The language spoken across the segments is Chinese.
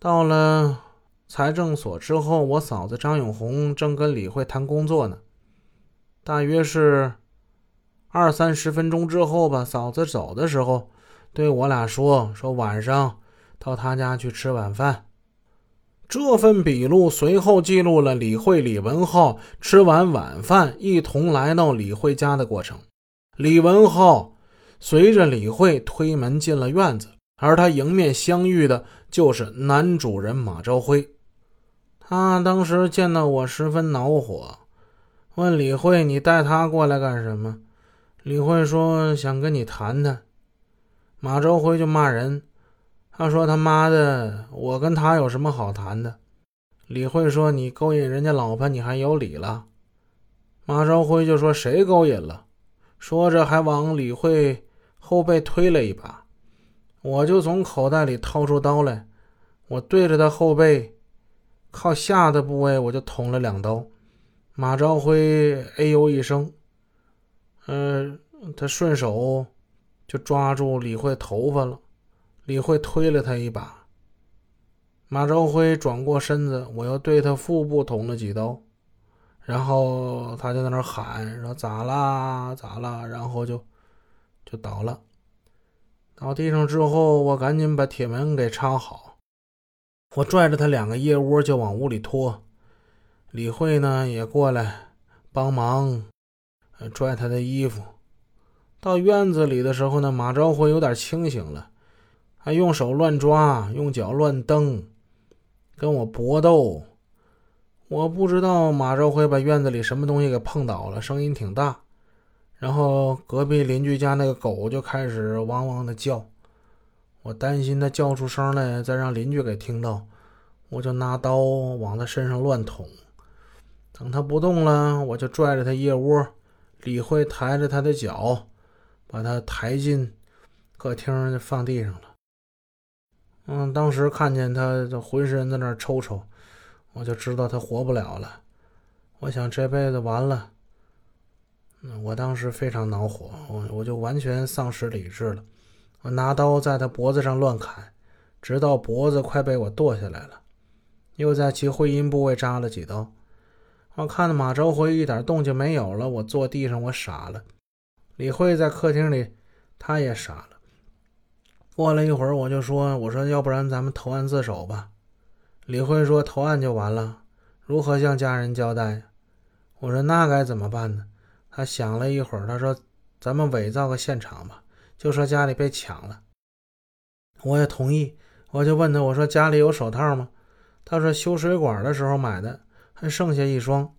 到了财政所之后，我嫂子张永红正跟李慧谈工作呢。大约是二三十分钟之后吧，嫂子走的时候对我俩说：“说晚上到他家去吃晚饭。”这份笔录随后记录了李慧、李文浩吃完晚饭一同来到李慧家的过程。李文浩随着李慧推门进了院子，而他迎面相遇的就是男主人马朝辉。他当时见到我十分恼火，问李慧：“你带他过来干什么？”李慧说：“想跟你谈谈。”马朝辉就骂人。他说：“他妈的，我跟他有什么好谈的？”李慧说：“你勾引人家老婆，你还有理了？”马朝辉就说：“谁勾引了？”说着还往李慧后背推了一把。我就从口袋里掏出刀来，我对着他后背靠下的部位，我就捅了两刀。马朝辉哎呦一声，嗯，他顺手就抓住李慧头发了。李慧推了他一把，马朝辉转过身子，我又对他腹部捅了几刀，然后他就在那喊说：“咋啦？咋啦？”然后就就倒了。倒地上之后，我赶紧把铁门给插好，我拽着他两个腋窝就往屋里拖。李慧呢也过来帮忙，拽他的衣服。到院子里的时候呢，马朝辉有点清醒了。还用手乱抓，用脚乱蹬，跟我搏斗。我不知道马朝辉把院子里什么东西给碰倒了，声音挺大。然后隔壁邻居家那个狗就开始汪汪的叫，我担心它叫出声来再让邻居给听到，我就拿刀往它身上乱捅。等它不动了，我就拽着它腋窝。李慧抬着它的脚，把它抬进客厅就，放地上了。嗯，当时看见它这浑身在那抽抽，我就知道它活不了了。我想这辈子完了。我当时非常恼火，我我就完全丧失理智了。我拿刀在他脖子上乱砍，直到脖子快被我剁下来了，又在其会阴部位扎了几刀。我看到马朝辉一点动静没有了，我坐地上，我傻了。李慧在客厅里，他也傻了。过了一会儿，我就说：“我说，要不然咱们投案自首吧。”李慧说：“投案就完了，如何向家人交代？”我说：“那该怎么办呢？”他想了一会儿，他说：“咱们伪造个现场吧，就说家里被抢了。”我也同意，我就问他：“我说家里有手套吗？”他说：“修水管的时候买的，还剩下一双。”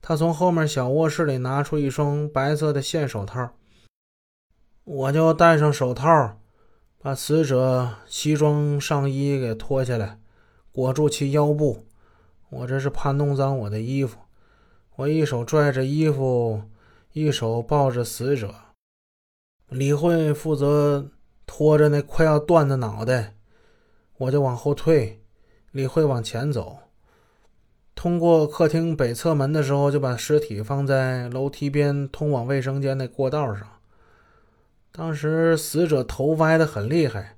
他从后面小卧室里拿出一双白色的线手套，我就戴上手套。把死者西装上衣给脱下来，裹住其腰部。我这是怕弄脏我的衣服。我一手拽着衣服，一手抱着死者。李慧负责拖着那快要断的脑袋，我就往后退，李慧往前走。通过客厅北侧门的时候，就把尸体放在楼梯边通往卫生间那过道上。当时死者头歪得很厉害，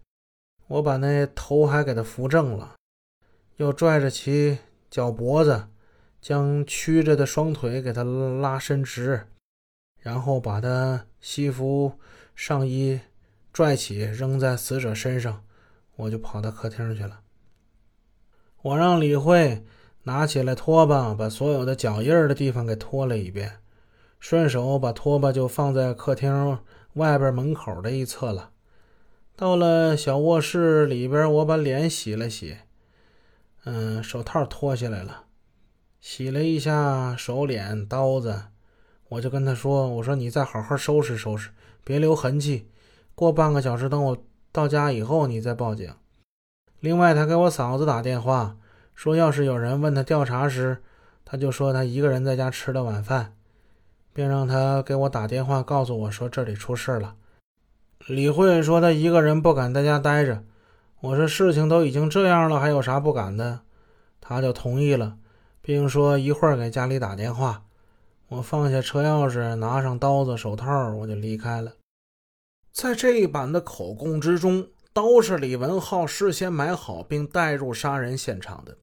我把那头还给他扶正了，又拽着其脚脖子，将曲着的双腿给他拉伸直，然后把他西服上衣拽起扔在死者身上，我就跑到客厅去了。我让李慧拿起来拖把，把所有的脚印的地方给拖了一遍，顺手把拖把就放在客厅。外边门口的一侧了，到了小卧室里边，我把脸洗了洗，嗯，手套脱下来了，洗了一下手脸刀子，我就跟他说：“我说你再好好收拾收拾，别留痕迹。过半个小时，等我到家以后，你再报警。”另外，他给我嫂子打电话，说要是有人问他调查时，他就说他一个人在家吃了晚饭。并让他给我打电话，告诉我说这里出事了。李慧说他一个人不敢在家待着。我说事情都已经这样了，还有啥不敢的？他就同意了，并说一会儿给家里打电话。我放下车钥匙，拿上刀子、手套，我就离开了。在这一版的口供之中，刀是李文浩事先买好并带入杀人现场的。